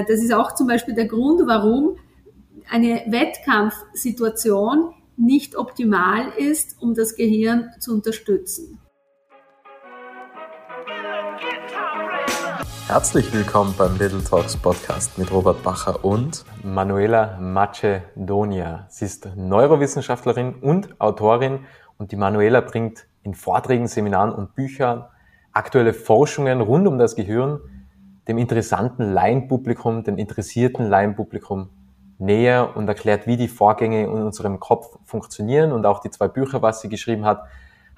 äh, das ist auch zum Beispiel der Grund, warum eine Wettkampfsituation nicht optimal ist, um das Gehirn zu unterstützen. Herzlich willkommen beim Little Talks Podcast mit Robert Bacher und Manuela Macedonia. Sie ist Neurowissenschaftlerin und Autorin und die Manuela bringt in Vorträgen, Seminaren und Büchern aktuelle Forschungen rund um das Gehirn dem interessanten Laienpublikum, dem interessierten Laienpublikum näher und erklärt, wie die Vorgänge in unserem Kopf funktionieren. Und auch die zwei Bücher, was sie geschrieben hat,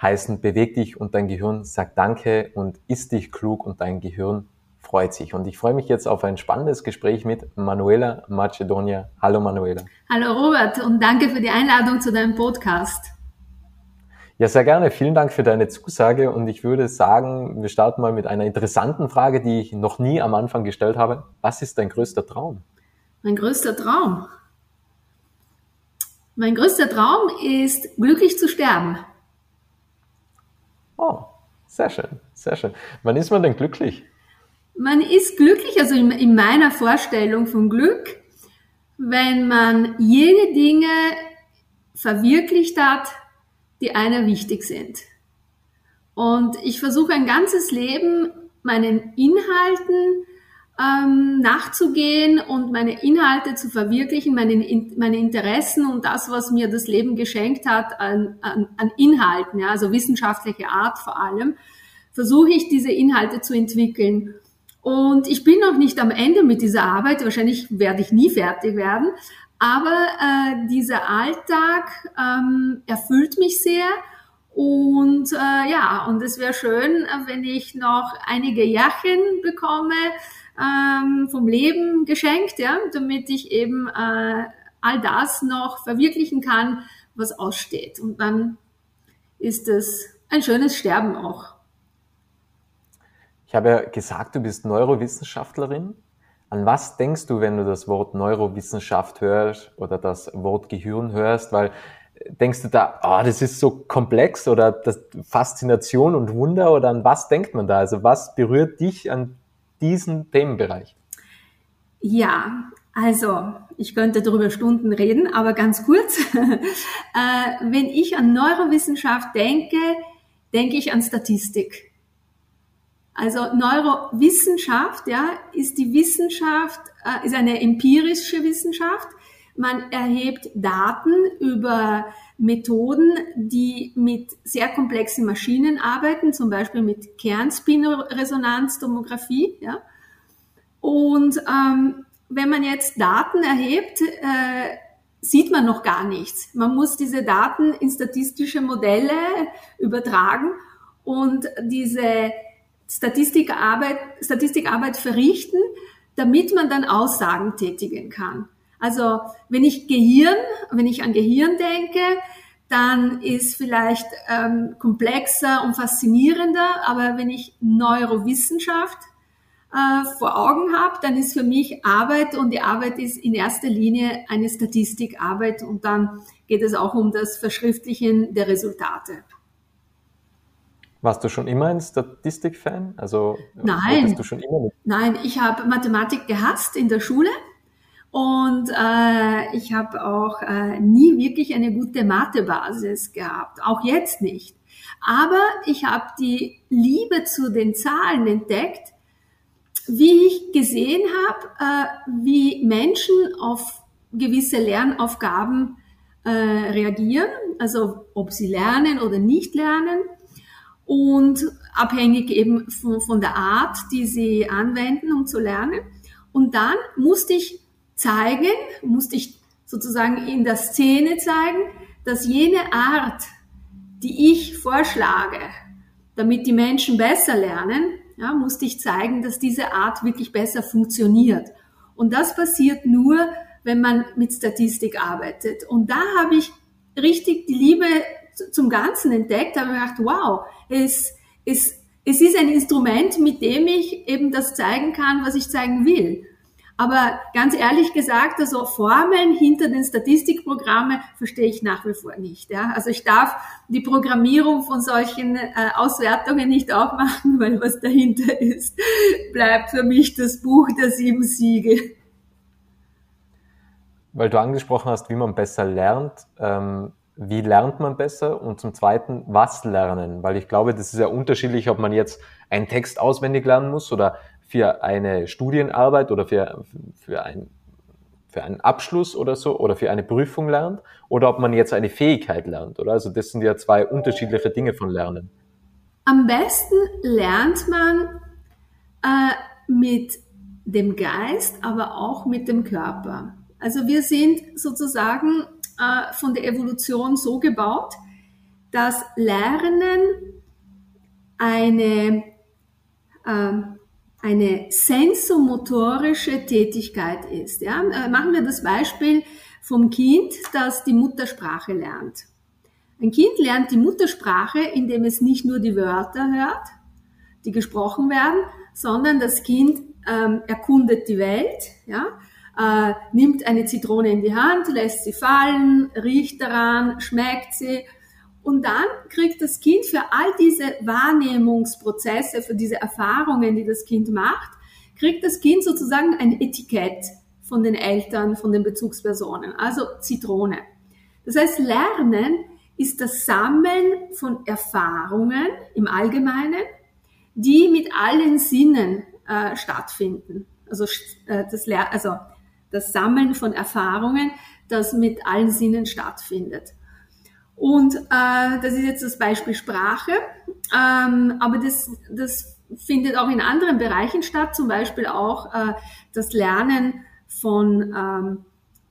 heißen Beweg dich und dein Gehirn sagt Danke und isst dich klug und dein Gehirn freut sich. Und ich freue mich jetzt auf ein spannendes Gespräch mit Manuela Macedonia. Hallo Manuela. Hallo Robert und danke für die Einladung zu deinem Podcast. Ja, sehr gerne. Vielen Dank für deine Zusage und ich würde sagen, wir starten mal mit einer interessanten Frage, die ich noch nie am Anfang gestellt habe. Was ist dein größter Traum? Mein größter Traum. Mein größter Traum ist, glücklich zu sterben. Oh, sehr schön, sehr schön. Wann ist man denn glücklich? Man ist glücklich, also in, in meiner Vorstellung von Glück, wenn man jene Dinge verwirklicht hat, die einer wichtig sind. Und ich versuche ein ganzes Leben meinen Inhalten ähm, nachzugehen und meine Inhalte zu verwirklichen, meine, meine Interessen und das, was mir das Leben geschenkt hat an, an, an Inhalten, ja, also wissenschaftliche Art vor allem, versuche ich diese Inhalte zu entwickeln. Und ich bin noch nicht am Ende mit dieser Arbeit, wahrscheinlich werde ich nie fertig werden, aber äh, dieser Alltag ähm, erfüllt mich sehr und äh, ja, und es wäre schön, wenn ich noch einige Jahrchen bekomme, ähm, vom Leben geschenkt, ja, damit ich eben äh, all das noch verwirklichen kann, was aussteht. Und dann ist es ein schönes Sterben auch. Ich habe ja gesagt, du bist Neurowissenschaftlerin. An was denkst du, wenn du das Wort Neurowissenschaft hörst oder das Wort Gehirn hörst? Weil denkst du da, oh, das ist so komplex oder das Faszination und Wunder oder an was denkt man da? Also was berührt dich an diesen Themenbereich? Ja, also ich könnte darüber Stunden reden, aber ganz kurz. äh, wenn ich an Neurowissenschaft denke, denke ich an Statistik. Also Neurowissenschaft, ja, ist die Wissenschaft, äh, ist eine empirische Wissenschaft. Man erhebt Daten über Methoden, die mit sehr komplexen Maschinen arbeiten, zum Beispiel mit Kernspinresonanztomographie. Ja? Und ähm, wenn man jetzt Daten erhebt, äh, sieht man noch gar nichts. Man muss diese Daten in statistische Modelle übertragen und diese Statistikarbeit, Statistikarbeit verrichten, damit man dann Aussagen tätigen kann. Also wenn ich Gehirn, wenn ich an Gehirn denke, dann ist vielleicht ähm, komplexer und faszinierender, aber wenn ich Neurowissenschaft äh, vor Augen habe, dann ist für mich Arbeit und die Arbeit ist in erster Linie eine Statistikarbeit und dann geht es auch um das Verschriftlichen der Resultate. Warst du schon immer ein Statistikfan? Also nein, du schon immer nein, ich habe Mathematik gehasst in der Schule und äh, ich habe auch äh, nie wirklich eine gute Mathebasis gehabt, auch jetzt nicht. Aber ich habe die Liebe zu den Zahlen entdeckt, wie ich gesehen habe, äh, wie Menschen auf gewisse Lernaufgaben äh, reagieren, also ob sie lernen oder nicht lernen und abhängig eben von, von der Art, die sie anwenden, um zu lernen. Und dann musste ich zeigen, musste ich sozusagen in der Szene zeigen, dass jene Art, die ich vorschlage, damit die Menschen besser lernen, ja, musste ich zeigen, dass diese Art wirklich besser funktioniert. Und das passiert nur, wenn man mit Statistik arbeitet. Und da habe ich richtig die Liebe zum Ganzen entdeckt, habe gedacht, wow, es, es, es ist ein Instrument, mit dem ich eben das zeigen kann, was ich zeigen will. Aber ganz ehrlich gesagt, also Formeln hinter den Statistikprogrammen verstehe ich nach wie vor nicht. Ja? Also ich darf die Programmierung von solchen äh, Auswertungen nicht aufmachen, weil was dahinter ist, bleibt für mich das Buch der sieben Siege. Weil du angesprochen hast, wie man besser lernt. Ähm, wie lernt man besser? Und zum Zweiten, was lernen? Weil ich glaube, das ist ja unterschiedlich, ob man jetzt einen Text auswendig lernen muss oder für eine Studienarbeit oder für, für, ein, für einen Abschluss oder so oder für eine Prüfung lernt oder ob man jetzt eine Fähigkeit lernt, oder? Also das sind ja zwei unterschiedliche Dinge von Lernen. Am besten lernt man äh, mit dem Geist, aber auch mit dem Körper. Also wir sind sozusagen äh, von der Evolution so gebaut, dass Lernen eine äh, eine sensomotorische Tätigkeit ist. Ja? Äh, machen wir das Beispiel vom Kind, das die Muttersprache lernt. Ein Kind lernt die Muttersprache, indem es nicht nur die Wörter hört, die gesprochen werden, sondern das Kind ähm, erkundet die Welt, ja? Äh, nimmt eine Zitrone in die Hand, lässt sie fallen, riecht daran, schmeckt sie und dann kriegt das Kind für all diese Wahrnehmungsprozesse, für diese Erfahrungen, die das Kind macht, kriegt das Kind sozusagen ein Etikett von den Eltern, von den Bezugspersonen, also Zitrone. Das heißt, Lernen ist das Sammeln von Erfahrungen im Allgemeinen, die mit allen Sinnen äh, stattfinden. Also, äh, das, also das Sammeln von Erfahrungen, das mit allen Sinnen stattfindet. Und äh, das ist jetzt das Beispiel Sprache, ähm, aber das, das findet auch in anderen Bereichen statt, zum Beispiel auch äh, das Lernen von ähm,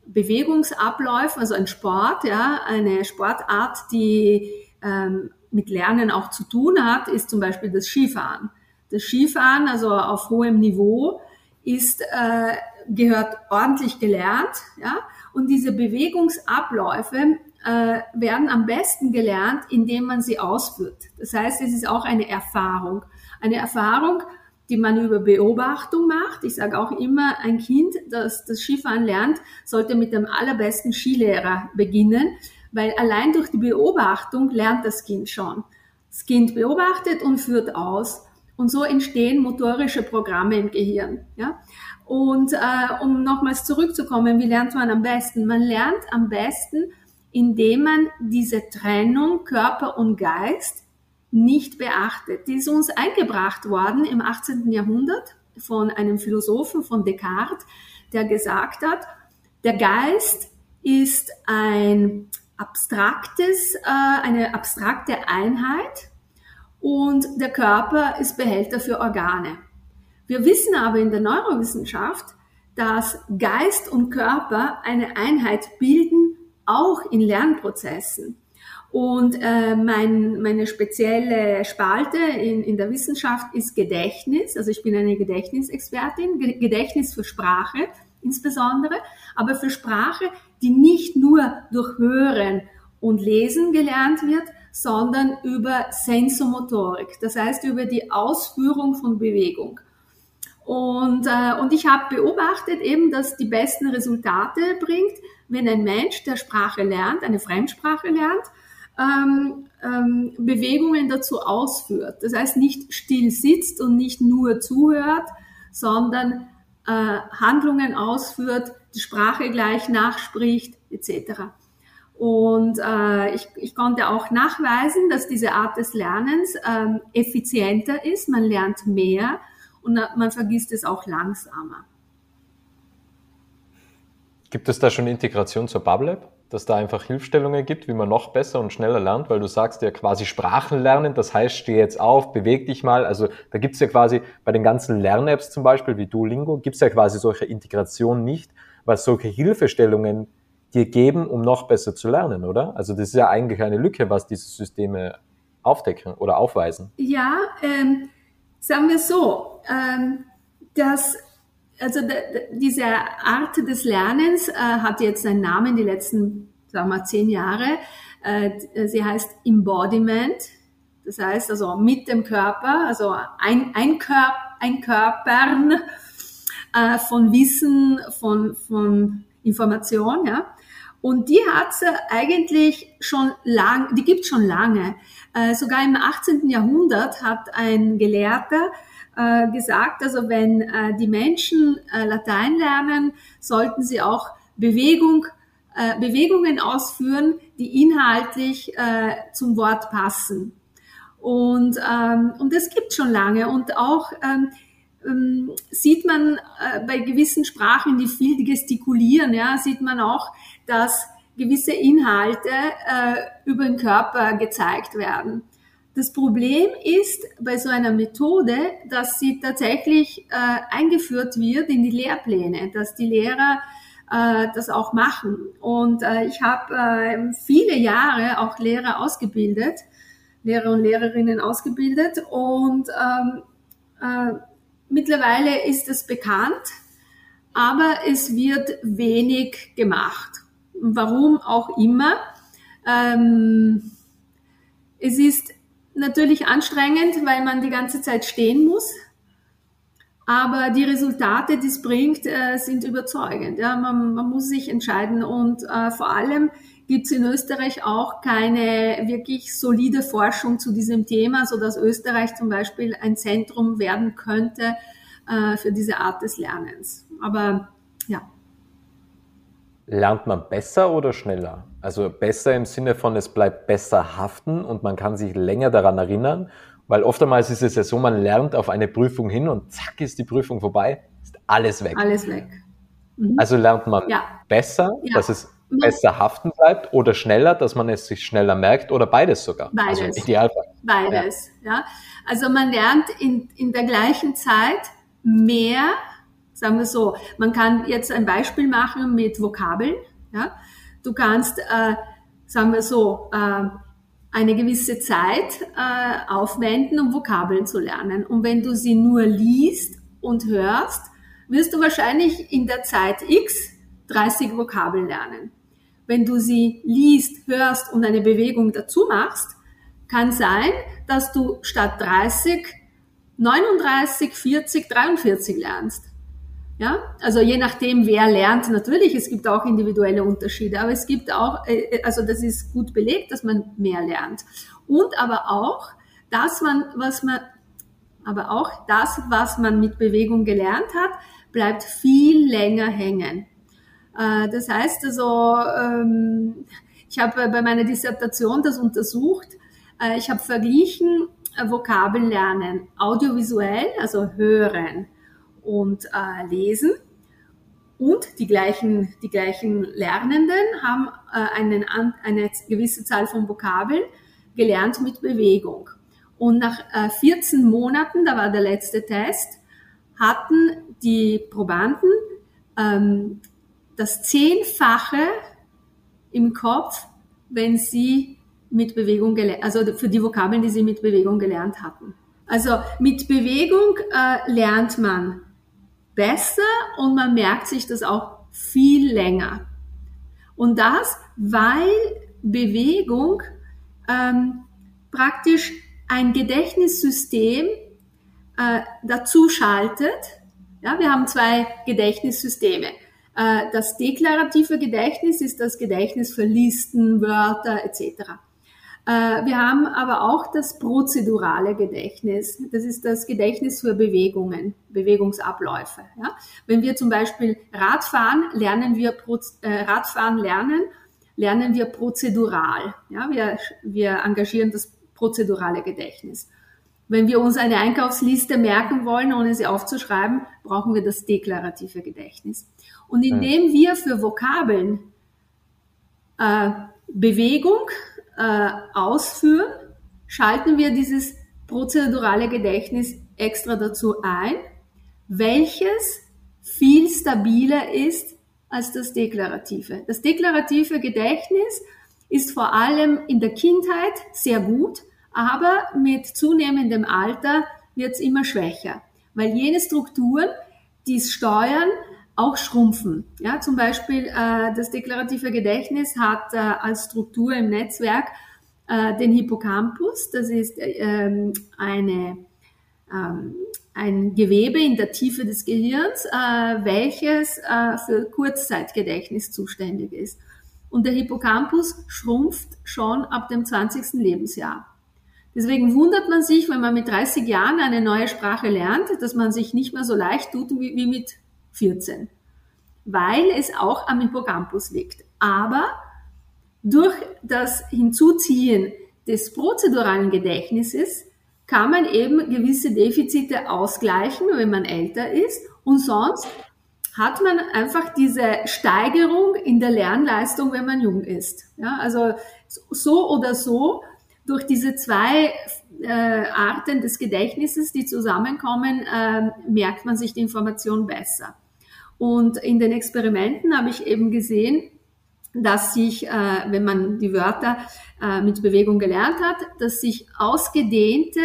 Bewegungsabläufen, also ein Sport, ja, eine Sportart, die ähm, mit Lernen auch zu tun hat, ist zum Beispiel das Skifahren. Das Skifahren, also auf hohem Niveau, ist äh, gehört ordentlich gelernt, ja, und diese Bewegungsabläufe äh, werden am besten gelernt, indem man sie ausführt. Das heißt, es ist auch eine Erfahrung. Eine Erfahrung, die man über Beobachtung macht. Ich sage auch immer, ein Kind, das das Skifahren lernt, sollte mit dem allerbesten Skilehrer beginnen, weil allein durch die Beobachtung lernt das Kind schon. Das Kind beobachtet und führt aus. Und so entstehen motorische Programme im Gehirn. Ja? Und äh, um nochmals zurückzukommen, wie lernt man am besten? Man lernt am besten, indem man diese Trennung Körper und Geist nicht beachtet. Die ist uns eingebracht worden im 18. Jahrhundert von einem Philosophen von Descartes, der gesagt hat, der Geist ist ein abstraktes, äh, eine abstrakte Einheit und der Körper ist Behälter für Organe. Wir wissen aber in der Neurowissenschaft, dass Geist und Körper eine Einheit bilden, auch in Lernprozessen. Und äh, mein, meine spezielle Spalte in, in der Wissenschaft ist Gedächtnis. Also ich bin eine Gedächtnisexpertin, Gedächtnis für Sprache insbesondere, aber für Sprache, die nicht nur durch Hören und Lesen gelernt wird, sondern über Sensomotorik, das heißt über die Ausführung von Bewegung. Und, äh, und ich habe beobachtet eben, dass die besten Resultate bringt, wenn ein Mensch, der Sprache lernt, eine Fremdsprache lernt, ähm, ähm, Bewegungen dazu ausführt. Das heißt, nicht still sitzt und nicht nur zuhört, sondern äh, Handlungen ausführt, die Sprache gleich nachspricht, etc. Und äh, ich, ich konnte auch nachweisen, dass diese Art des Lernens ähm, effizienter ist. Man lernt mehr und man vergisst es auch langsamer. Gibt es da schon Integration zur BubLab? Dass da einfach Hilfestellungen gibt, wie man noch besser und schneller lernt, weil du sagst ja quasi Sprachen lernen, das heißt, steh jetzt auf, beweg dich mal. Also da gibt es ja quasi bei den ganzen Lern-Apps zum Beispiel wie Duolingo, gibt es ja quasi solche Integration nicht, was solche Hilfestellungen dir geben, um noch besser zu lernen, oder? Also das ist ja eigentlich eine Lücke, was diese Systeme aufdecken oder aufweisen. Ja, ähm, sagen wir so, ähm, dass also diese Art des Lernens äh, hat jetzt einen Namen die letzten, sagen wir, zehn Jahre. Äh, sie heißt Embodiment. Das heißt also mit dem Körper, also ein, ein, Körper, ein Körpern äh, von Wissen, von, von Information, ja. Und die hat's eigentlich schon lang, die gibt's schon lange. Äh, sogar im 18. Jahrhundert hat ein Gelehrter äh, gesagt, also wenn äh, die Menschen äh, Latein lernen, sollten sie auch Bewegung, äh, Bewegungen ausführen, die inhaltlich äh, zum Wort passen. Und, ähm, und das gibt schon lange. Und auch ähm, ähm, sieht man äh, bei gewissen Sprachen, die viel gestikulieren, ja, sieht man auch, dass gewisse Inhalte äh, über den Körper gezeigt werden. Das Problem ist bei so einer Methode, dass sie tatsächlich äh, eingeführt wird in die Lehrpläne, dass die Lehrer äh, das auch machen. Und äh, ich habe äh, viele Jahre auch Lehrer ausgebildet, Lehrer und Lehrerinnen ausgebildet und ähm, äh, mittlerweile ist es bekannt, aber es wird wenig gemacht. Warum auch immer. Ähm, es ist natürlich anstrengend, weil man die ganze Zeit stehen muss. Aber die Resultate, die es bringt, äh, sind überzeugend. Ja, man, man muss sich entscheiden und äh, vor allem gibt es in Österreich auch keine wirklich solide Forschung zu diesem Thema, so dass Österreich zum Beispiel ein Zentrum werden könnte äh, für diese Art des Lernens. Aber ja. Lernt man besser oder schneller? Also besser im Sinne von, es bleibt besser haften und man kann sich länger daran erinnern, weil oftmals ist es ja so, man lernt auf eine Prüfung hin und zack ist die Prüfung vorbei, ist alles weg. Alles weg. Mhm. Also lernt man ja. besser, ja. dass es. Besser haften bleibt oder schneller, dass man es sich schneller merkt oder beides sogar. Also beides. Also Idealfall. Beides, ja. ja. Also man lernt in, in der gleichen Zeit mehr, sagen wir so, man kann jetzt ein Beispiel machen mit Vokabeln, ja. Du kannst, äh, sagen wir so, äh, eine gewisse Zeit äh, aufwenden, um Vokabeln zu lernen. Und wenn du sie nur liest und hörst, wirst du wahrscheinlich in der Zeit X 30 Vokabeln lernen. Wenn du sie liest, hörst und eine Bewegung dazu machst, kann sein, dass du statt 30 39, 40, 43 lernst. Ja, also je nachdem, wer lernt, natürlich, es gibt auch individuelle Unterschiede, aber es gibt auch, äh, äh, also das ist gut belegt, dass man mehr lernt. Und aber auch, das man, was man, aber auch das, was man mit Bewegung gelernt hat, bleibt viel länger hängen. Äh, das heißt also, ähm, ich habe bei meiner Dissertation das untersucht. Ich habe verglichen Vokabeln lernen, audiovisuell, also hören und äh, lesen. Und die gleichen, die gleichen Lernenden haben äh, einen, eine gewisse Zahl von Vokabeln gelernt mit Bewegung. Und nach äh, 14 Monaten, da war der letzte Test, hatten die Probanden ähm, das Zehnfache im Kopf, wenn sie mit Bewegung gelernt, also für die Vokabeln, die sie mit Bewegung gelernt hatten. Also mit Bewegung äh, lernt man besser und man merkt sich das auch viel länger. Und das, weil Bewegung ähm, praktisch ein Gedächtnissystem äh, dazu schaltet. Ja, wir haben zwei Gedächtnissysteme. Äh, das deklarative Gedächtnis ist das Gedächtnis für Listen, Wörter etc. Äh, wir haben aber auch das prozedurale Gedächtnis. Das ist das Gedächtnis für Bewegungen, Bewegungsabläufe. Ja? Wenn wir zum Beispiel Radfahren, lernen wir äh, Radfahren lernen, lernen wir prozedural. Ja? Wir, wir engagieren das prozedurale Gedächtnis. Wenn wir uns eine Einkaufsliste merken wollen, ohne sie aufzuschreiben, brauchen wir das deklarative Gedächtnis. Und indem wir für Vokabeln äh, Bewegung, äh, ausführen, schalten wir dieses prozedurale Gedächtnis extra dazu ein, welches viel stabiler ist als das deklarative. Das deklarative Gedächtnis ist vor allem in der Kindheit sehr gut, aber mit zunehmendem Alter wird es immer schwächer, weil jene Strukturen, die es steuern, auch schrumpfen. Ja, zum Beispiel äh, das deklarative Gedächtnis hat äh, als Struktur im Netzwerk äh, den Hippocampus. Das ist ähm, eine, ähm, ein Gewebe in der Tiefe des Gehirns, äh, welches äh, für Kurzzeitgedächtnis zuständig ist. Und der Hippocampus schrumpft schon ab dem 20. Lebensjahr. Deswegen wundert man sich, wenn man mit 30 Jahren eine neue Sprache lernt, dass man sich nicht mehr so leicht tut wie, wie mit 14, weil es auch am Hippocampus liegt. Aber durch das Hinzuziehen des prozeduralen Gedächtnisses kann man eben gewisse Defizite ausgleichen, wenn man älter ist. Und sonst hat man einfach diese Steigerung in der Lernleistung, wenn man jung ist. Ja, also so oder so, durch diese zwei äh, Arten des Gedächtnisses, die zusammenkommen, äh, merkt man sich die Information besser. Und in den Experimenten habe ich eben gesehen, dass sich, äh, wenn man die Wörter äh, mit Bewegung gelernt hat, dass sich ausgedehnte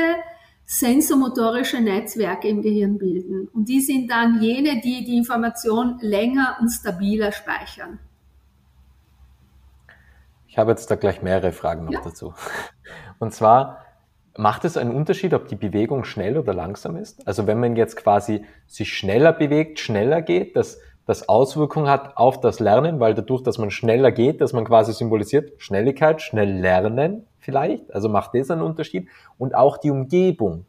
sensomotorische Netzwerke im Gehirn bilden. Und die sind dann jene, die die Information länger und stabiler speichern. Ich habe jetzt da gleich mehrere Fragen noch ja. dazu. Und zwar, macht es einen Unterschied, ob die Bewegung schnell oder langsam ist? Also wenn man jetzt quasi sich schneller bewegt, schneller geht, dass das Auswirkungen hat auf das Lernen, weil dadurch, dass man schneller geht, dass man quasi symbolisiert Schnelligkeit, schnell lernen vielleicht, also macht das einen Unterschied und auch die Umgebung.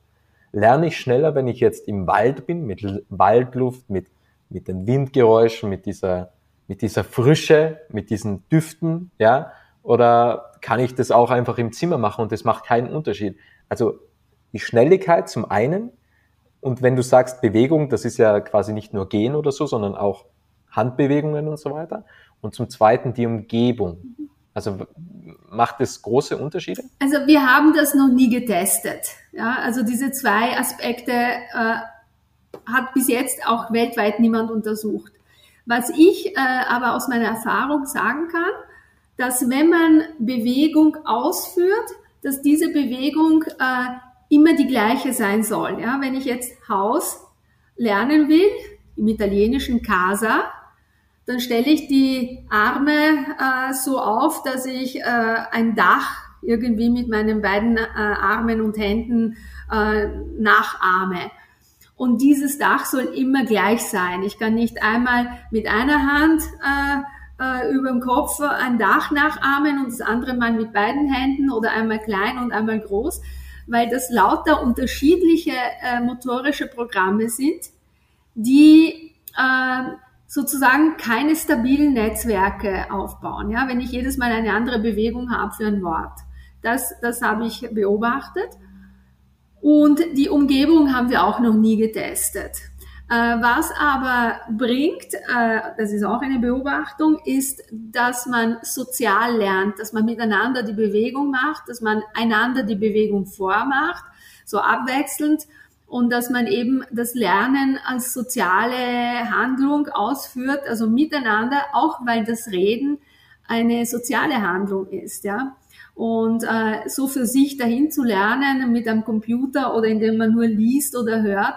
Lerne ich schneller, wenn ich jetzt im Wald bin, mit Waldluft, mit, mit den Windgeräuschen, mit dieser, mit dieser Frische, mit diesen Düften, ja, oder kann ich das auch einfach im Zimmer machen und das macht keinen Unterschied? Also die Schnelligkeit zum einen und wenn du sagst Bewegung, das ist ja quasi nicht nur Gehen oder so, sondern auch Handbewegungen und so weiter. Und zum Zweiten die Umgebung. Also macht es große Unterschiede? Also wir haben das noch nie getestet. Ja, also diese zwei Aspekte äh, hat bis jetzt auch weltweit niemand untersucht. Was ich äh, aber aus meiner Erfahrung sagen kann, dass wenn man Bewegung ausführt, dass diese Bewegung äh, immer die gleiche sein soll. Ja, wenn ich jetzt Haus lernen will, im italienischen Casa, dann stelle ich die Arme äh, so auf, dass ich äh, ein Dach irgendwie mit meinen beiden äh, Armen und Händen äh, nachahme. Und dieses Dach soll immer gleich sein. Ich kann nicht einmal mit einer Hand äh, äh, über dem Kopf ein Dach nachahmen und das andere mal mit beiden Händen oder einmal klein und einmal groß, weil das lauter unterschiedliche äh, motorische Programme sind, die äh, sozusagen keine stabilen Netzwerke aufbauen. Ja, wenn ich jedes Mal eine andere Bewegung habe für ein Wort. Das, das habe ich beobachtet. Und die Umgebung haben wir auch noch nie getestet. Äh, was aber bringt, äh, das ist auch eine Beobachtung, ist, dass man sozial lernt, dass man miteinander die Bewegung macht, dass man einander die Bewegung vormacht, so abwechselnd und dass man eben das Lernen als soziale Handlung ausführt, also miteinander, auch weil das Reden eine soziale Handlung ist, ja. Und äh, so für sich dahin zu lernen mit einem Computer oder indem man nur liest oder hört,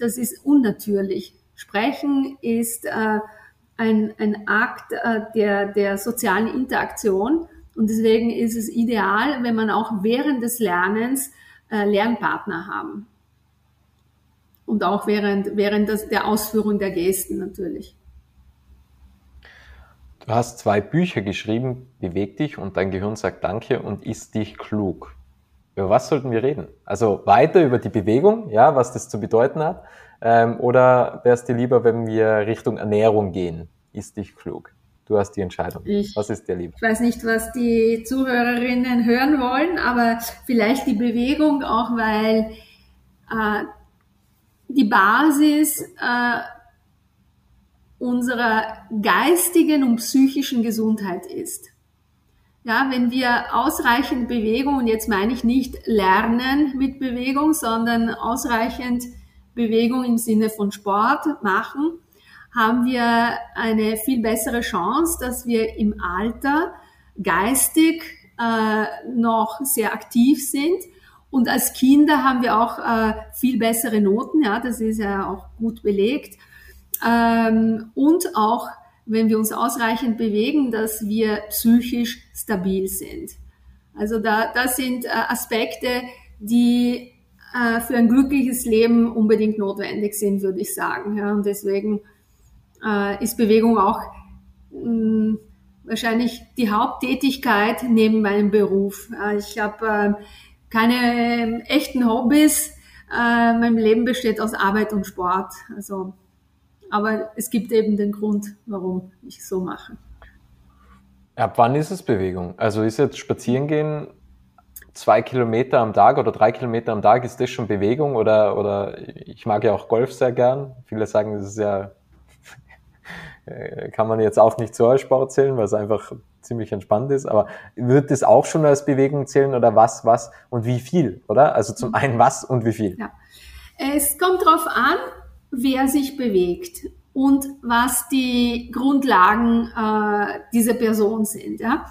das ist unnatürlich. Sprechen ist äh, ein, ein Akt äh, der, der sozialen Interaktion und deswegen ist es ideal, wenn man auch während des Lernens äh, Lernpartner haben. Und auch während, während des, der Ausführung der Gesten natürlich. Du hast zwei Bücher geschrieben, Beweg dich und dein Gehirn sagt Danke und ist dich klug. Über was sollten wir reden? Also weiter über die Bewegung, ja, was das zu bedeuten hat. Ähm, oder wäre es dir lieber, wenn wir Richtung Ernährung gehen? Ist dich klug? Du hast die Entscheidung. Ich, was ist dir lieber? Ich weiß nicht, was die Zuhörerinnen hören wollen, aber vielleicht die Bewegung auch, weil äh, die Basis äh, unserer geistigen und psychischen Gesundheit ist. Ja, wenn wir ausreichend Bewegung, und jetzt meine ich nicht Lernen mit Bewegung, sondern ausreichend Bewegung im Sinne von Sport machen, haben wir eine viel bessere Chance, dass wir im Alter geistig äh, noch sehr aktiv sind. Und als Kinder haben wir auch äh, viel bessere Noten, ja, das ist ja auch gut belegt. Ähm, und auch wenn wir uns ausreichend bewegen, dass wir psychisch stabil sind. Also da, das sind äh, Aspekte, die äh, für ein glückliches Leben unbedingt notwendig sind, würde ich sagen. Ja, und deswegen äh, ist Bewegung auch mh, mm, wahrscheinlich die Haupttätigkeit neben meinem Beruf. Ich habe äh, keine ähm, echten Hobbys. Mein Leben besteht aus Arbeit und Sport. Also, aber es gibt eben den Grund, warum ich so mache. Ab wann ist es Bewegung? Also ist jetzt Spazierengehen zwei Kilometer am Tag oder drei Kilometer am Tag, ist das schon Bewegung? Oder, oder ich mag ja auch Golf sehr gern. Viele sagen, das ist ja, kann man jetzt auch nicht so als Sport zählen, weil es einfach ziemlich entspannt ist. Aber wird das auch schon als Bewegung zählen oder was, was und wie viel, oder? Also zum einen was und wie viel? Ja. Es kommt darauf an, wer sich bewegt und was die Grundlagen äh, dieser Person sind. Ja?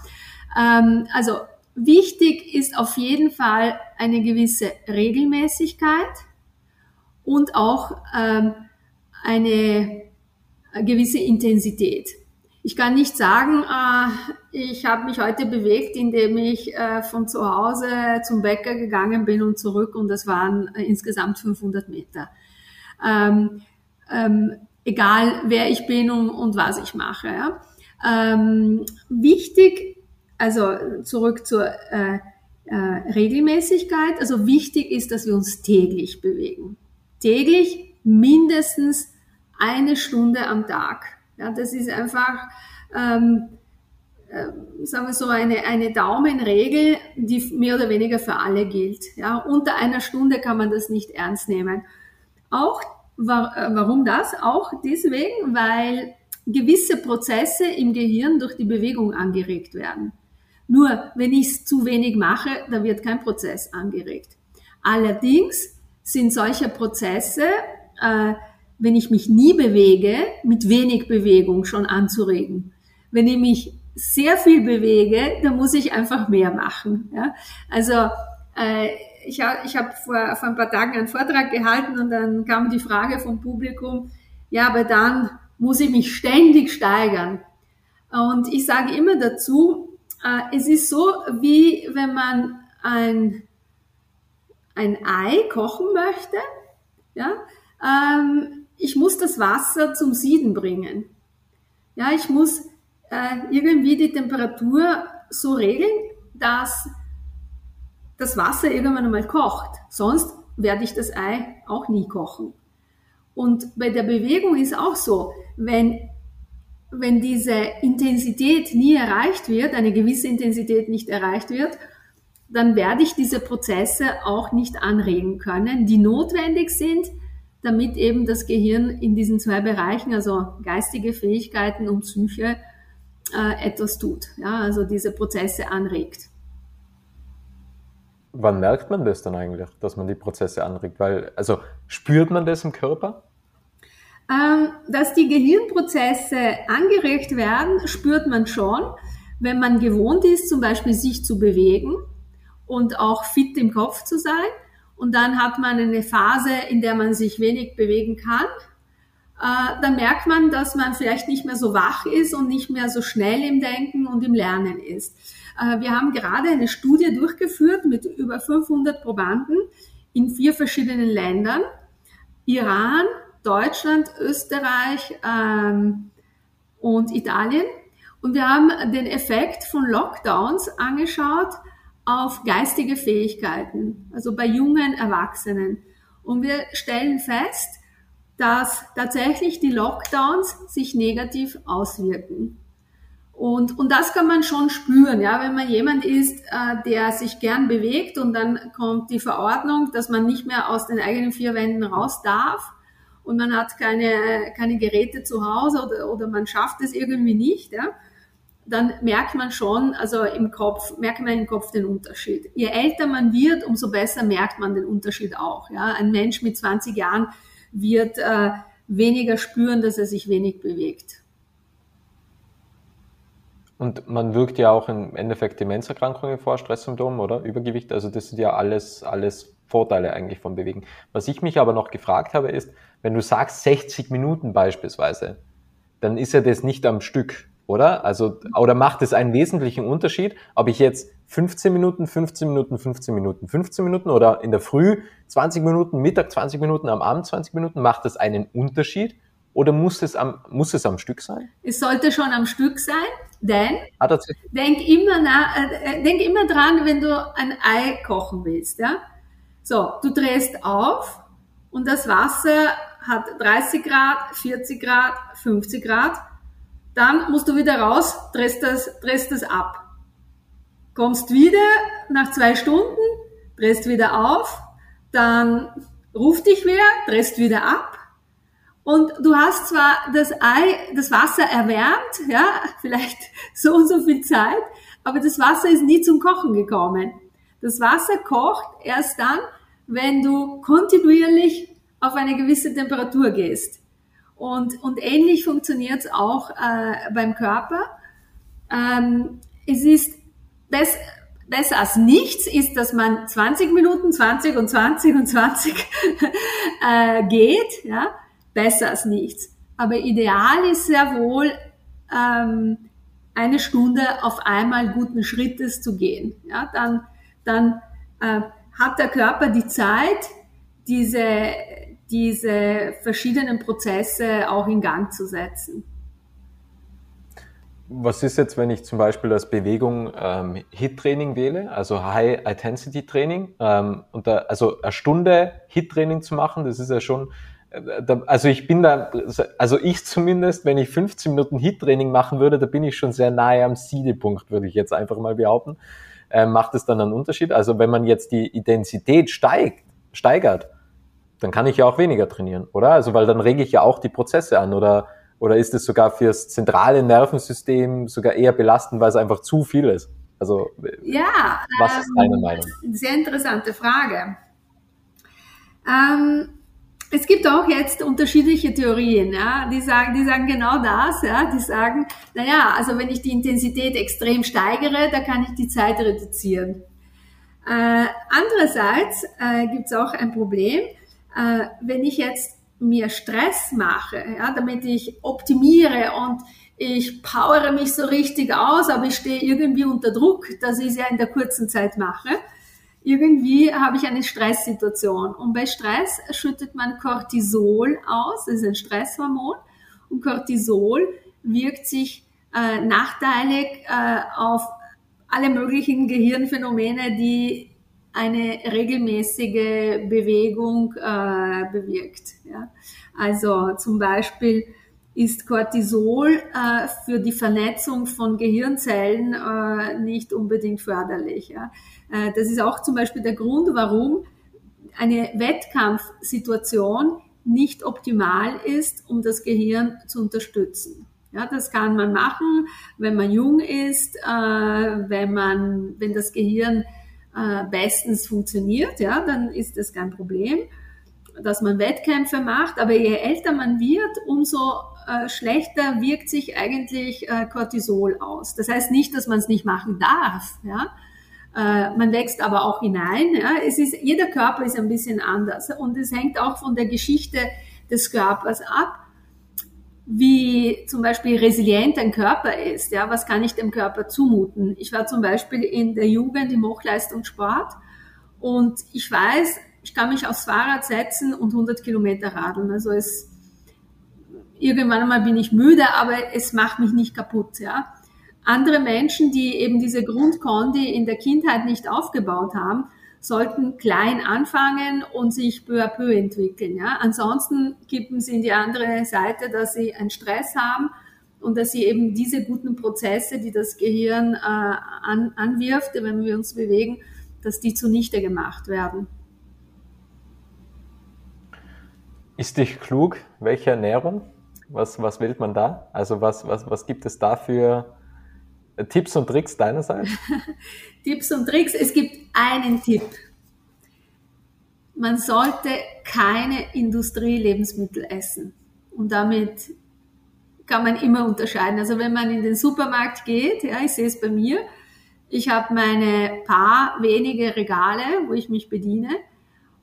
Ähm, also wichtig ist auf jeden Fall eine gewisse Regelmäßigkeit und auch ähm, eine gewisse Intensität. Ich kann nicht sagen, äh, ich habe mich heute bewegt, indem ich äh, von zu Hause zum Bäcker gegangen bin und zurück und das waren äh, insgesamt 500 Meter. Ähm, ähm, egal wer ich bin und, und was ich mache. Ja. Ähm, wichtig, also zurück zur äh, äh, Regelmäßigkeit, also wichtig ist, dass wir uns täglich bewegen. Täglich mindestens eine Stunde am Tag. Ja, das ist einfach, ähm, äh, sagen wir so, eine, eine Daumenregel, die mehr oder weniger für alle gilt. Ja, unter einer Stunde kann man das nicht ernst nehmen. Auch äh, warum das? Auch deswegen, weil gewisse Prozesse im Gehirn durch die Bewegung angeregt werden. Nur wenn ich es zu wenig mache, da wird kein Prozess angeregt. Allerdings sind solche Prozesse, äh, wenn ich mich nie bewege, mit wenig Bewegung schon anzuregen. Wenn ich mich sehr viel bewege, dann muss ich einfach mehr machen. Ja? Also äh, ich, ich habe vor, vor ein paar Tagen einen Vortrag gehalten und dann kam die Frage vom Publikum, ja, aber dann muss ich mich ständig steigern. Und ich sage immer dazu, äh, es ist so, wie wenn man ein, ein Ei kochen möchte. Ja? Ähm, ich muss das Wasser zum Sieden bringen. Ja, ich muss äh, irgendwie die Temperatur so regeln, dass das Wasser irgendwann einmal kocht. Sonst werde ich das Ei auch nie kochen. Und bei der Bewegung ist auch so, wenn, wenn diese Intensität nie erreicht wird, eine gewisse Intensität nicht erreicht wird, dann werde ich diese Prozesse auch nicht anregen können, die notwendig sind, damit eben das Gehirn in diesen zwei Bereichen, also geistige Fähigkeiten und Psyche, äh, etwas tut, ja, also diese Prozesse anregt. Wann merkt man das dann eigentlich, dass man die Prozesse anregt? Weil, also spürt man das im Körper? Ähm, dass die Gehirnprozesse angeregt werden, spürt man schon, wenn man gewohnt ist, zum Beispiel sich zu bewegen und auch fit im Kopf zu sein. Und dann hat man eine Phase, in der man sich wenig bewegen kann. Äh, dann merkt man, dass man vielleicht nicht mehr so wach ist und nicht mehr so schnell im Denken und im Lernen ist. Äh, wir haben gerade eine Studie durchgeführt mit über 500 Probanden in vier verschiedenen Ländern. Iran, Deutschland, Österreich ähm, und Italien. Und wir haben den Effekt von Lockdowns angeschaut auf geistige Fähigkeiten, also bei jungen Erwachsenen. Und wir stellen fest, dass tatsächlich die Lockdowns sich negativ auswirken. Und, und das kann man schon spüren, ja, wenn man jemand ist, äh, der sich gern bewegt und dann kommt die Verordnung, dass man nicht mehr aus den eigenen vier Wänden raus darf und man hat keine, keine Geräte zu Hause oder, oder man schafft es irgendwie nicht, ja, dann merkt man schon, also im Kopf, merkt man im Kopf den Unterschied. Je älter man wird, umso besser merkt man den Unterschied auch. Ja. Ein Mensch mit 20 Jahren wird äh, weniger spüren, dass er sich wenig bewegt. Und man wirkt ja auch im Endeffekt Demenzerkrankungen vor, Stresssymptomen oder Übergewicht. Also das sind ja alles, alles Vorteile eigentlich vom Bewegen. Was ich mich aber noch gefragt habe, ist, wenn du sagst 60 Minuten beispielsweise, dann ist ja das nicht am Stück. oder? Also, oder macht es einen wesentlichen Unterschied, ob ich jetzt 15 Minuten, 15 Minuten, 15 Minuten, 15 Minuten oder in der Früh 20 Minuten, Mittag 20 Minuten, am Abend 20 Minuten, macht das einen Unterschied? Oder muss es am, muss es am Stück sein? Es sollte schon am Stück sein, denn ah, denk, immer nach, äh, denk immer dran, wenn du ein Ei kochen willst. Ja? So, du drehst auf und das Wasser hat 30 Grad, 40 Grad, 50 Grad. Dann musst du wieder raus, drehst das, drehst das ab. Kommst wieder nach zwei Stunden, drehst wieder auf, dann ruft dich wer, drehst wieder ab. Und du hast zwar das Ei, das Wasser erwärmt, ja, vielleicht so und so viel Zeit, aber das Wasser ist nie zum Kochen gekommen. Das Wasser kocht erst dann, wenn du kontinuierlich auf eine gewisse Temperatur gehst. Und, und ähnlich funktioniert es auch äh, beim Körper. Ähm, es ist best, besser als nichts, ist, dass man 20 Minuten, 20 und 20 und 20 äh, geht. Ja? Besser als nichts. Aber ideal ist sehr wohl, ähm, eine Stunde auf einmal guten Schrittes zu gehen. Ja? Dann, dann äh, hat der Körper die Zeit, diese, diese verschiedenen Prozesse auch in Gang zu setzen. Was ist jetzt, wenn ich zum Beispiel als Bewegung ähm, HIT-Training wähle, also High-Intensity-Training, ähm, also eine Stunde HIT-Training zu machen, das ist ja schon, also ich bin da, also ich zumindest, wenn ich 15 Minuten HIT-Training machen würde, da bin ich schon sehr nahe am Siedepunkt, würde ich jetzt einfach mal behaupten äh, macht es dann einen Unterschied. Also wenn man jetzt die Intensität steigt, steigert, dann kann ich ja auch weniger trainieren, oder? Also weil dann rege ich ja auch die Prozesse an oder oder ist es sogar fürs zentrale Nervensystem sogar eher belastend, weil es einfach zu viel ist? Also ja, was ist deine ähm, Meinung? Sehr interessante Frage. Ähm, es gibt auch jetzt unterschiedliche Theorien, ja, die sagen, die sagen genau das, ja, die sagen, naja, also wenn ich die Intensität extrem steigere, da kann ich die Zeit reduzieren. Äh, andererseits äh, gibt es auch ein Problem, äh, wenn ich jetzt mir Stress mache, ja, damit ich optimiere und ich powere mich so richtig aus, aber ich stehe irgendwie unter Druck, dass ich es ja in der kurzen Zeit mache, irgendwie habe ich eine Stresssituation. Und bei Stress schüttet man Cortisol aus, das ist ein Stresshormon. Und Cortisol wirkt sich äh, nachteilig äh, auf alle möglichen Gehirnphänomene, die eine regelmäßige Bewegung äh, bewirkt. Ja. Also zum Beispiel ist Cortisol äh, für die Vernetzung von Gehirnzellen äh, nicht unbedingt förderlich. Ja. Äh, das ist auch zum Beispiel der Grund, warum eine Wettkampfsituation nicht optimal ist, um das Gehirn zu unterstützen. Ja, das kann man machen, wenn man jung ist, äh, wenn man, wenn das Gehirn äh, bestens funktioniert, ja, dann ist das kein Problem, dass man Wettkämpfe macht. Aber je älter man wird, umso äh, schlechter wirkt sich eigentlich äh, Cortisol aus. Das heißt nicht, dass man es nicht machen darf, ja, äh, man wächst aber auch hinein. Ja. Es ist, jeder Körper ist ein bisschen anders und es hängt auch von der Geschichte des Körpers ab, wie zum Beispiel resilient ein Körper ist. Ja, was kann ich dem Körper zumuten? Ich war zum Beispiel in der Jugend im Hochleistungssport und ich weiß, ich kann mich aufs Fahrrad setzen und 100 Kilometer radeln. Also es, irgendwann einmal bin ich müde, aber es macht mich nicht kaputt. Ja. Andere Menschen, die eben diese Grundkondi in der Kindheit nicht aufgebaut haben, sollten klein anfangen und sich peu à peu entwickeln. Ja? Ansonsten kippen sie in die andere Seite, dass sie einen Stress haben und dass sie eben diese guten Prozesse, die das Gehirn äh, an, anwirft, wenn wir uns bewegen, dass die zunichte gemacht werden. Ist dich klug? Welche Ernährung? Was, was wählt man da? Also was, was, was gibt es da für Tipps und Tricks deinerseits? Tipps und Tricks. Es gibt einen Tipp. Man sollte keine Industrielebensmittel essen. Und damit kann man immer unterscheiden. Also wenn man in den Supermarkt geht, ja, ich sehe es bei mir, ich habe meine paar wenige Regale, wo ich mich bediene.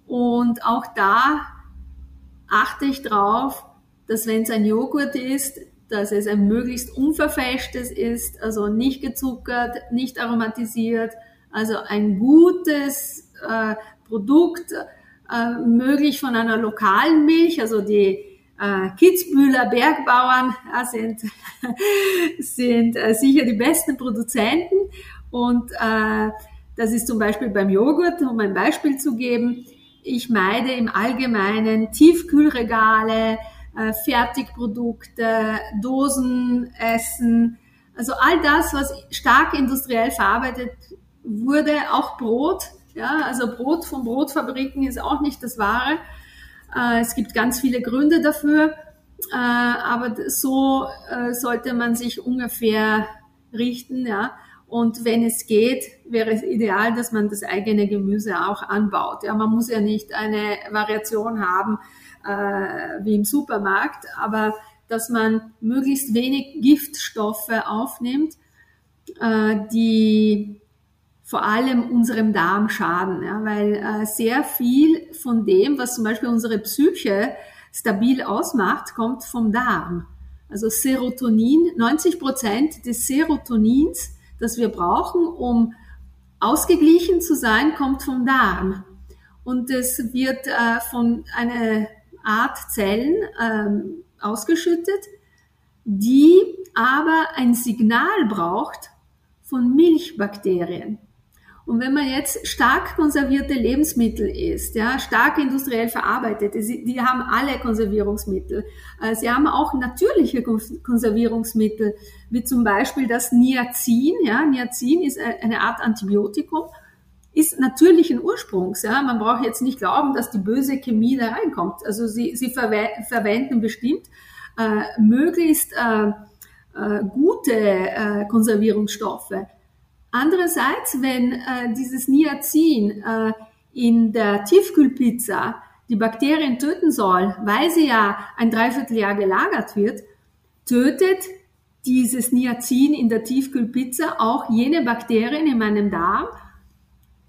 Und auch da achte ich drauf, dass wenn es ein Joghurt ist, dass es ein möglichst unverfälschtes ist, also nicht gezuckert, nicht aromatisiert, also ein gutes äh, Produkt, äh, möglich von einer lokalen Milch, also die äh, Kitzbühler Bergbauern ja, sind, sind äh, sicher die besten Produzenten und äh, das ist zum Beispiel beim Joghurt, um ein Beispiel zu geben. Ich meide im Allgemeinen Tiefkühlregale, äh, Fertigprodukte, Dosen, Essen, also all das, was stark industriell verarbeitet wurde, auch Brot. Ja, also Brot von Brotfabriken ist auch nicht das Wahre. Äh, es gibt ganz viele Gründe dafür, äh, aber so äh, sollte man sich ungefähr richten. Ja. Und wenn es geht, wäre es ideal, dass man das eigene Gemüse auch anbaut. Ja, man muss ja nicht eine Variation haben äh, wie im Supermarkt, aber dass man möglichst wenig Giftstoffe aufnimmt, äh, die vor allem unserem Darm schaden, ja, weil äh, sehr viel von dem, was zum Beispiel unsere Psyche stabil ausmacht, kommt vom Darm. Also Serotonin, 90 Prozent des Serotonins, das wir brauchen, um ausgeglichen zu sein, kommt vom Darm. Und es wird äh, von einer Art Zellen ähm, ausgeschüttet, die aber ein Signal braucht von Milchbakterien. Und wenn man jetzt stark konservierte Lebensmittel isst, ja, stark industriell verarbeitet, die haben alle Konservierungsmittel. Äh, sie haben auch natürliche Konservierungsmittel, wie zum Beispiel das Niacin. Ja, Niacin ist eine Art Antibiotikum, ist natürlichen Ursprungs. Ja, man braucht jetzt nicht glauben, dass die böse Chemie da reinkommt. Also sie, sie verwe verwenden bestimmt äh, möglichst äh, äh, gute äh, Konservierungsstoffe. Andererseits, wenn äh, dieses Niacin äh, in der Tiefkühlpizza die Bakterien töten soll, weil sie ja ein Dreivierteljahr gelagert wird, tötet dieses Niacin in der Tiefkühlpizza auch jene Bakterien in meinem Darm,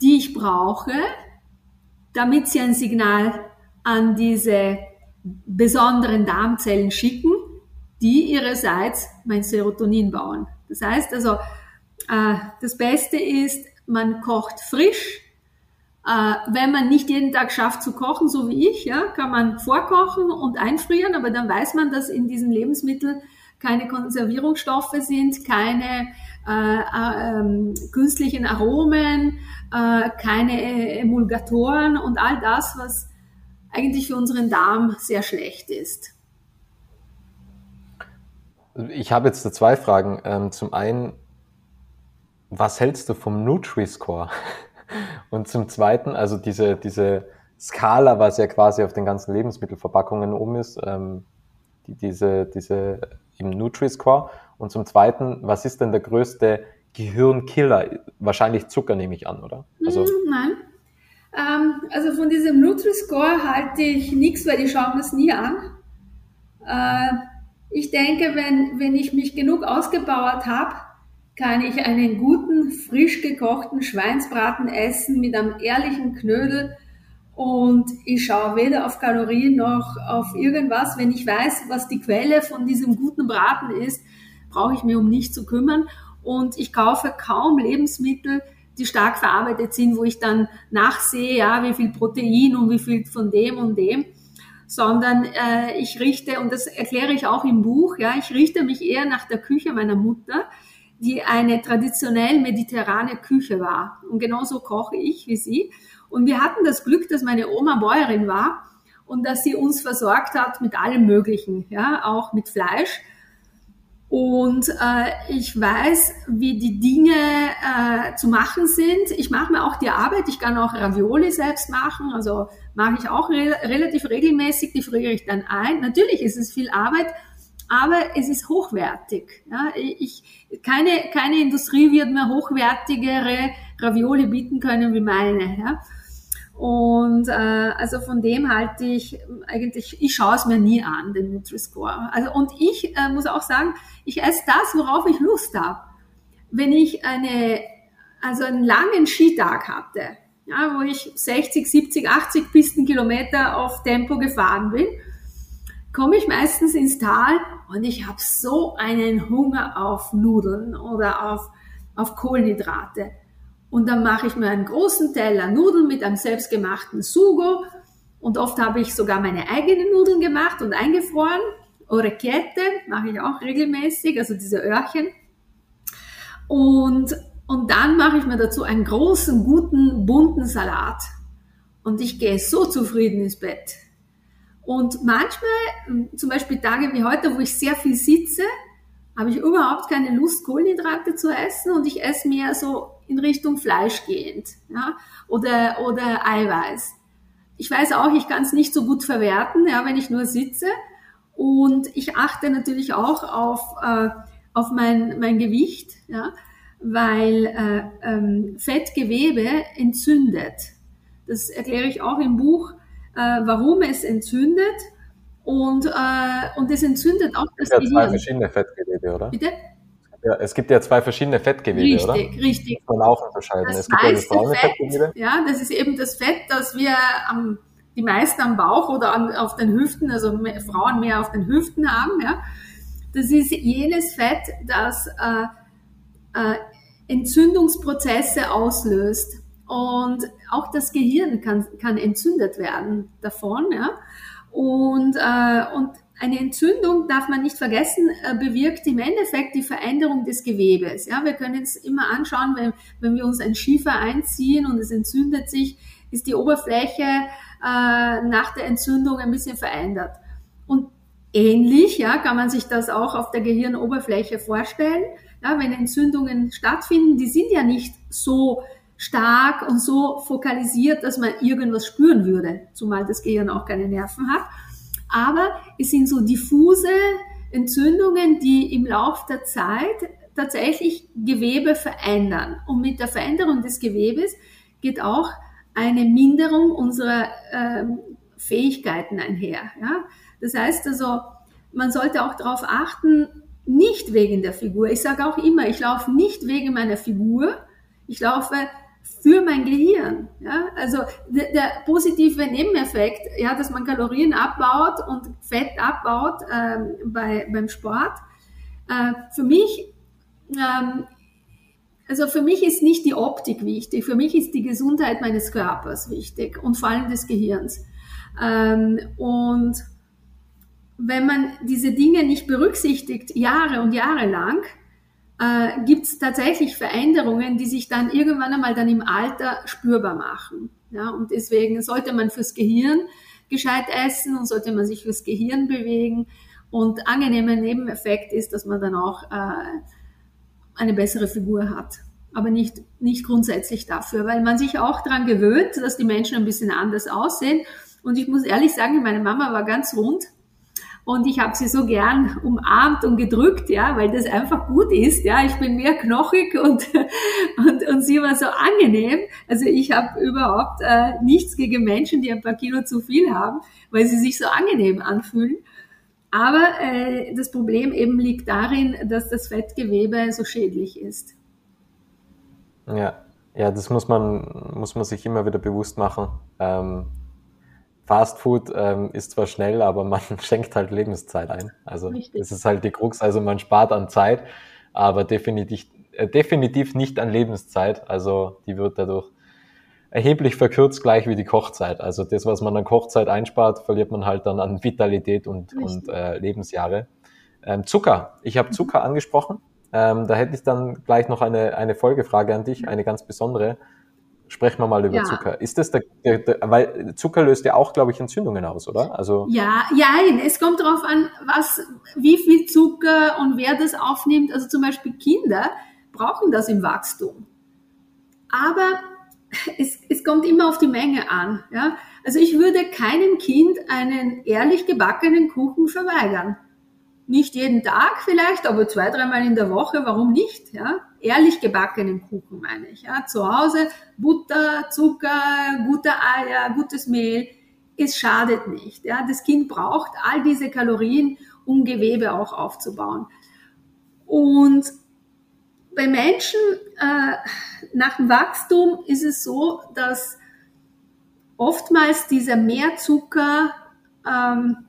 die ich brauche, damit sie ein Signal an diese besonderen Darmzellen schicken, die ihrerseits mein Serotonin bauen. Das heißt also, äh, das Beste ist, man kocht frisch. Äh, wenn man nicht jeden Tag schafft zu kochen, so wie ich, ja, kann man vorkochen und einfrieren, aber dann weiß man, dass in diesen Lebensmitteln keine Konservierungsstoffe sind, keine äh, äh, künstlichen Aromen, äh, keine Emulgatoren und all das, was eigentlich für unseren Darm sehr schlecht ist. Ich habe jetzt zwei Fragen. Ähm, zum einen, was hältst du vom Nutri-Score? Und zum Zweiten, also diese, diese Skala, was ja quasi auf den ganzen Lebensmittelverpackungen oben ist, ähm, die, diese, diese im Nutri-Score. Und zum Zweiten, was ist denn der größte Gehirnkiller? Wahrscheinlich Zucker nehme ich an, oder? Also, hm, Nein. Ähm, also von diesem Nutri-Score halte ich nichts, weil die schauen das nie an. Äh, ich denke, wenn, wenn ich mich genug ausgebaut habe, kann ich einen guten, frisch gekochten Schweinsbraten essen mit einem ehrlichen Knödel und ich schaue weder auf Kalorien noch auf irgendwas. Wenn ich weiß, was die Quelle von diesem guten Braten ist, brauche ich mir um nichts zu kümmern und ich kaufe kaum Lebensmittel, die stark verarbeitet sind, wo ich dann nachsehe, ja, wie viel Protein und wie viel von dem und dem, sondern äh, ich richte, und das erkläre ich auch im Buch, ja, ich richte mich eher nach der Küche meiner Mutter die eine traditionell mediterrane Küche war. Und genauso koche ich wie sie. Und wir hatten das Glück, dass meine Oma Bäuerin war und dass sie uns versorgt hat mit allem Möglichen, ja, auch mit Fleisch. Und äh, ich weiß, wie die Dinge äh, zu machen sind. Ich mache mir auch die Arbeit. Ich kann auch Ravioli selbst machen. Also mache ich auch re relativ regelmäßig. Die friere ich dann ein. Natürlich ist es viel Arbeit, aber es ist hochwertig. Ja, ich, keine, keine Industrie wird mir hochwertigere Ravioli bieten können wie meine. Ja. Und äh, also von dem halte ich eigentlich, ich schaue es mir nie an, den Nutri-Score. Also, und ich äh, muss auch sagen, ich esse das, worauf ich Lust habe. Wenn ich eine, also einen langen Skitag hatte, ja, wo ich 60, 70, 80 Pistenkilometer auf Tempo gefahren bin, komme ich meistens ins Tal und ich habe so einen Hunger auf Nudeln oder auf, auf Kohlenhydrate. Und dann mache ich mir einen großen Teller Nudeln mit einem selbstgemachten Sugo. Und oft habe ich sogar meine eigenen Nudeln gemacht und eingefroren. Orecchiette mache ich auch regelmäßig, also diese Öhrchen. Und, und dann mache ich mir dazu einen großen, guten, bunten Salat. Und ich gehe so zufrieden ins Bett. Und manchmal, zum Beispiel Tage wie heute, wo ich sehr viel sitze, habe ich überhaupt keine Lust, Kohlenhydrate zu essen und ich esse mehr so in Richtung Fleisch gehend ja, oder, oder Eiweiß. Ich weiß auch, ich kann es nicht so gut verwerten, ja, wenn ich nur sitze. Und ich achte natürlich auch auf, äh, auf mein, mein Gewicht, ja, weil äh, ähm, Fettgewebe entzündet. Das erkläre ich auch im Buch äh, warum es entzündet. Und, äh, und es entzündet auch das Gehirn. Ja zwei verschiedene Fettgewebe, oder? Bitte? Ja, es gibt ja zwei verschiedene Fettgewebe, richtig, oder? Richtig, richtig. Auch unterscheiden. Das es gibt ja das braune Fett, Fettgewebe. Ja, das ist eben das Fett, das wir am, die meisten am Bauch oder an, auf den Hüften, also mehr, Frauen mehr auf den Hüften haben, ja. Das ist jenes Fett, das äh, äh, Entzündungsprozesse auslöst. Und auch das Gehirn kann, kann entzündet werden davon. Ja? Und, äh, und eine Entzündung, darf man nicht vergessen, äh, bewirkt im Endeffekt die Veränderung des Gewebes. Ja, wir können es immer anschauen, wenn, wenn wir uns ein Schiefer einziehen und es entzündet sich, ist die Oberfläche äh, nach der Entzündung ein bisschen verändert. Und ähnlich ja, kann man sich das auch auf der Gehirnoberfläche vorstellen. Ja, wenn Entzündungen stattfinden, die sind ja nicht so stark und so fokalisiert, dass man irgendwas spüren würde, zumal das Gehirn auch keine Nerven hat. Aber es sind so diffuse Entzündungen, die im Lauf der Zeit tatsächlich Gewebe verändern. Und mit der Veränderung des Gewebes geht auch eine Minderung unserer ähm, Fähigkeiten einher. Ja? Das heißt also, man sollte auch darauf achten, nicht wegen der Figur. Ich sage auch immer, ich laufe nicht wegen meiner Figur. Ich laufe für mein Gehirn. Ja? Also der, der positive Nebeneffekt, ja, dass man Kalorien abbaut und Fett abbaut ähm, bei, beim Sport. Äh, für mich, ähm, also für mich ist nicht die Optik wichtig, für mich ist die Gesundheit meines Körpers wichtig und vor allem des Gehirns. Ähm, und wenn man diese Dinge nicht berücksichtigt, Jahre und Jahre lang, äh, gibt es tatsächlich Veränderungen, die sich dann irgendwann einmal dann im Alter spürbar machen. Ja, und deswegen sollte man fürs Gehirn gescheit essen und sollte man sich fürs Gehirn bewegen. Und angenehmer Nebeneffekt ist, dass man dann auch äh, eine bessere Figur hat. Aber nicht, nicht grundsätzlich dafür, weil man sich auch daran gewöhnt, dass die Menschen ein bisschen anders aussehen. Und ich muss ehrlich sagen, meine Mama war ganz rund und ich habe sie so gern umarmt und gedrückt, ja, weil das einfach gut ist, ja. Ich bin mehr knochig und und, und sie war so angenehm. Also ich habe überhaupt äh, nichts gegen Menschen, die ein paar Kilo zu viel haben, weil sie sich so angenehm anfühlen. Aber äh, das Problem eben liegt darin, dass das Fettgewebe so schädlich ist. Ja, ja, das muss man muss man sich immer wieder bewusst machen. Ähm Fast Food ähm, ist zwar schnell, aber man schenkt halt Lebenszeit ein. Also Richtig. das ist halt die Krux. Also man spart an Zeit, aber definitiv, äh, definitiv nicht an Lebenszeit. Also die wird dadurch erheblich verkürzt, gleich wie die Kochzeit. Also das, was man an Kochzeit einspart, verliert man halt dann an Vitalität und, und äh, Lebensjahre. Ähm, Zucker. Ich habe Zucker angesprochen. Ähm, da hätte ich dann gleich noch eine, eine Folgefrage an dich, eine ganz besondere. Sprechen wir mal über ja. Zucker. Ist das der, der, der, weil Zucker löst ja auch, glaube ich, Entzündungen aus, oder? Also ja, ja, es kommt darauf an, was, wie viel Zucker und wer das aufnimmt. Also zum Beispiel Kinder brauchen das im Wachstum. Aber es, es kommt immer auf die Menge an. Ja? Also ich würde keinem Kind einen ehrlich gebackenen Kuchen verweigern. Nicht jeden Tag vielleicht, aber zwei, dreimal in der Woche, warum nicht? Ja? Ehrlich gebackenen Kuchen meine ich. Ja? Zu Hause Butter, Zucker, gute Eier, gutes Mehl. Es schadet nicht. Ja? Das Kind braucht all diese Kalorien, um Gewebe auch aufzubauen. Und bei Menschen äh, nach dem Wachstum ist es so, dass oftmals dieser Mehrzucker ähm,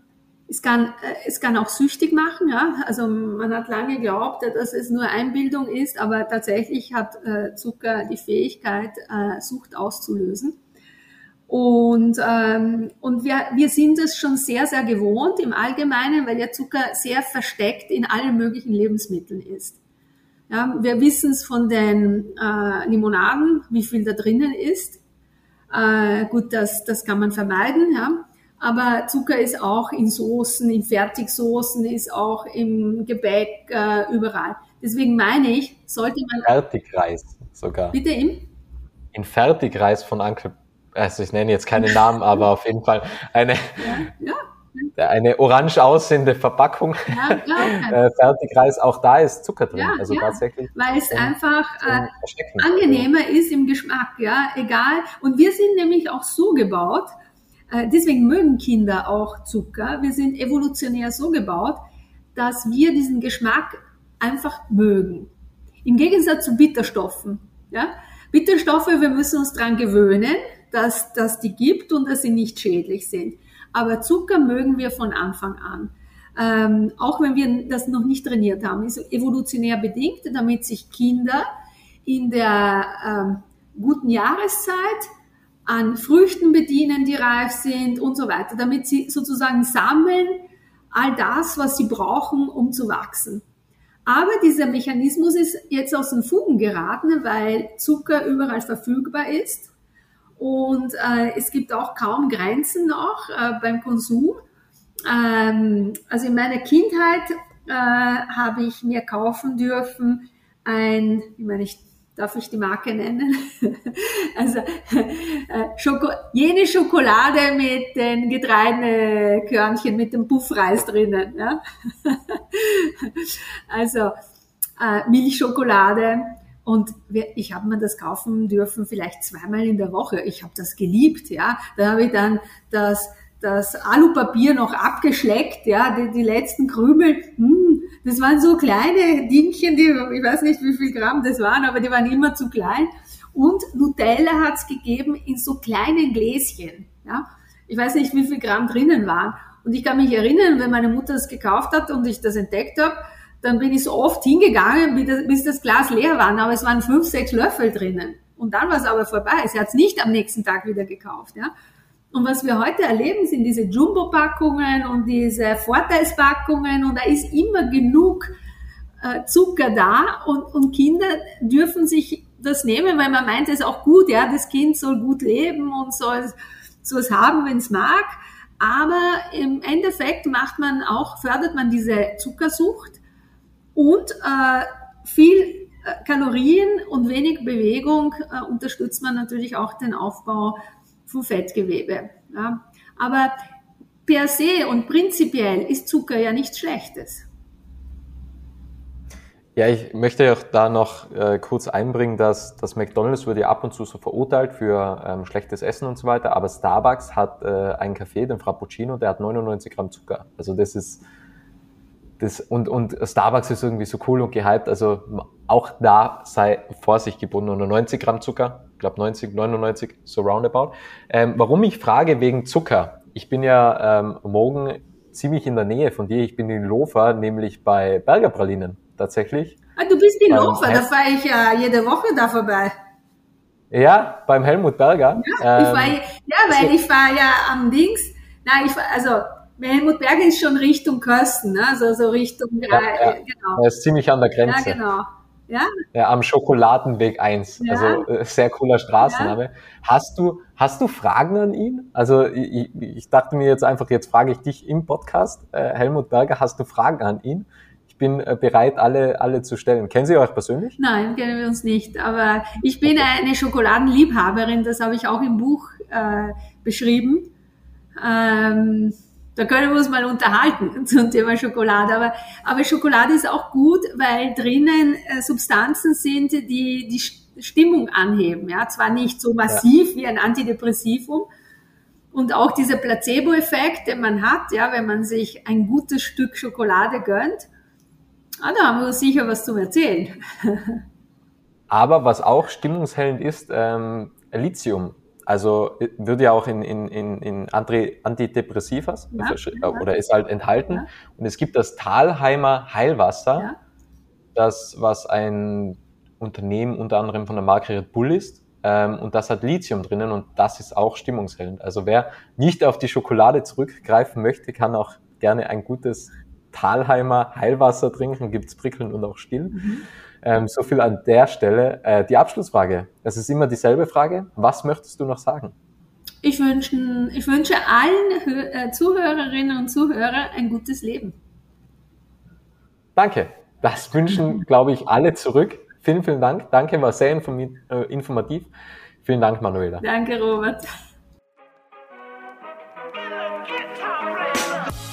es kann, äh, es kann auch süchtig machen, ja. Also man hat lange geglaubt, dass es nur Einbildung ist, aber tatsächlich hat äh, Zucker die Fähigkeit, äh, Sucht auszulösen. Und, ähm, und wir, wir sind es schon sehr, sehr gewohnt im Allgemeinen, weil der Zucker sehr versteckt in allen möglichen Lebensmitteln ist. Ja, wir wissen es von den äh, Limonaden, wie viel da drinnen ist. Äh, gut, das, das kann man vermeiden. Ja. Aber Zucker ist auch in Soßen, in Fertigsoßen, ist auch im Gebäck, äh, überall. Deswegen meine ich, sollte man... Fertigreis sogar. Bitte im? In Fertigreis von Ankel, also ich nenne jetzt keine Namen, aber auf jeden Fall eine, ja, ja. eine orange aussehende Verpackung. Ja. Äh, Fertigreis, auch da ist Zucker drin. Also tatsächlich. Weil es einfach äh, angenehmer ist im Geschmack, ja, egal. Und wir sind nämlich auch so gebaut, deswegen mögen Kinder auch Zucker. Wir sind evolutionär so gebaut, dass wir diesen Geschmack einfach mögen. Im Gegensatz zu Bitterstoffen. Ja? Bitterstoffe, wir müssen uns dran gewöhnen, dass, dass die gibt und dass sie nicht schädlich sind. Aber Zucker mögen wir von Anfang an. Ähm, auch wenn wir das noch nicht trainiert haben, ist evolutionär bedingt, damit sich Kinder in der ähm, guten Jahreszeit an Früchten bedienen, die reif sind und so weiter, damit sie sozusagen sammeln all das, was sie brauchen, um zu wachsen. Aber dieser Mechanismus ist jetzt aus den Fugen geraten, weil Zucker überall verfügbar ist und äh, es gibt auch kaum Grenzen noch äh, beim Konsum. Ähm, also in meiner Kindheit äh, habe ich mir kaufen dürfen ein, ich meine, ich darf ich die Marke nennen? also äh, Schoko jene Schokolade mit den Getreidekörnchen, mit dem Puffreis drinnen. Ja? also äh, Milchschokolade. Und ich habe mir das kaufen dürfen, vielleicht zweimal in der Woche. Ich habe das geliebt, ja. Da habe ich dann das, das Alupapier noch abgeschleckt, ja, die, die letzten Krümel. Mh, das waren so kleine Dingchen, die, ich weiß nicht, wie viel Gramm das waren, aber die waren immer zu klein. Und Nutella hat es gegeben in so kleinen Gläschen. Ja? Ich weiß nicht, wie viel Gramm drinnen waren. Und ich kann mich erinnern, wenn meine Mutter das gekauft hat und ich das entdeckt habe, dann bin ich so oft hingegangen, bis das Glas leer war. Aber es waren fünf, sechs Löffel drinnen. Und dann war es aber vorbei. Sie hat es nicht am nächsten Tag wieder gekauft. Ja? Und was wir heute erleben, sind diese Jumbo-Packungen und diese Vorteilspackungen. Und da ist immer genug äh, Zucker da. Und, und Kinder dürfen sich das nehmen, weil man meint, es ist auch gut, ja, das Kind soll gut leben und soll, soll es haben, wenn es mag. Aber im Endeffekt macht man auch, fördert man diese Zuckersucht und äh, viel äh, Kalorien und wenig Bewegung äh, unterstützt man natürlich auch den Aufbau von Fettgewebe. Ja. Aber per se und prinzipiell ist Zucker ja nichts Schlechtes. Ja, ich möchte auch da noch äh, kurz einbringen, dass das McDonald's wurde ja ab und zu so verurteilt für ähm, schlechtes Essen und so weiter, aber Starbucks hat äh, einen Kaffee, den Frappuccino, der hat 99 Gramm Zucker. Also das ist das und und Starbucks ist irgendwie so cool und gehypt. Also auch da sei Vorsicht geboten. 99 Gramm Zucker, glaube 90, 99, so roundabout. Ähm, warum ich frage wegen Zucker? Ich bin ja ähm, morgen ziemlich in der Nähe von dir. Ich bin in Lofer, nämlich bei Berger Pralinen tatsächlich. Ah, du bist in Lofer, da fahre ich ja jede Woche da vorbei. Ja, beim Helmut Berger. Ja, ähm, ich fahr, ja weil ich fahre ja am Dings. Nein, ich fahr, also Helmut Berger ist schon Richtung Kösten, ne? also so Richtung, ja, ja, genau. Er ist ziemlich an der Grenze. Ja, genau. Ja? ja am Schokoladenweg 1. Ja. Also äh, sehr cooler Straßenname. Ja. Hast du hast du Fragen an ihn? Also ich, ich dachte mir jetzt einfach, jetzt frage ich dich im Podcast, äh, Helmut Berger, hast du Fragen an ihn? Ich bin äh, bereit, alle alle zu stellen. Kennen Sie euch persönlich? Nein, kennen wir uns nicht. Aber ich bin eine Schokoladenliebhaberin. Das habe ich auch im Buch äh, beschrieben. Ähm, da können wir uns mal unterhalten zum Thema Schokolade. Aber, aber Schokolade ist auch gut, weil drinnen äh, Substanzen sind, die die Stimmung anheben. Ja, zwar nicht so massiv ja. wie ein Antidepressivum. Und auch dieser Placebo-Effekt, den man hat, ja, wenn man sich ein gutes Stück Schokolade gönnt, ah, da haben wir uns sicher was zum Erzählen. Aber was auch stimmungshellend ist, ähm, Lithium also wird ja auch in, in, in, in Antidepressivas ja, ja. oder ist halt enthalten. Ja. Und es gibt das Talheimer Heilwasser, das was ein Unternehmen unter anderem von der Marke Red Bull ist. Ähm, und das hat Lithium drinnen und das ist auch stimmungshellend. Also wer nicht auf die Schokolade zurückgreifen möchte, kann auch gerne ein gutes Talheimer Heilwasser trinken, gibt's prickelnd und auch still. Mhm. Ähm, so viel an der Stelle. Äh, die Abschlussfrage. Es ist immer dieselbe Frage. Was möchtest du noch sagen? Ich wünsche, ich wünsche allen äh, Zuhörerinnen und Zuhörern ein gutes Leben. Danke. Das wünschen, glaube ich, alle zurück. Vielen, vielen Dank. Danke, war sehr äh, informativ. Vielen Dank, Manuela. Danke, Robert.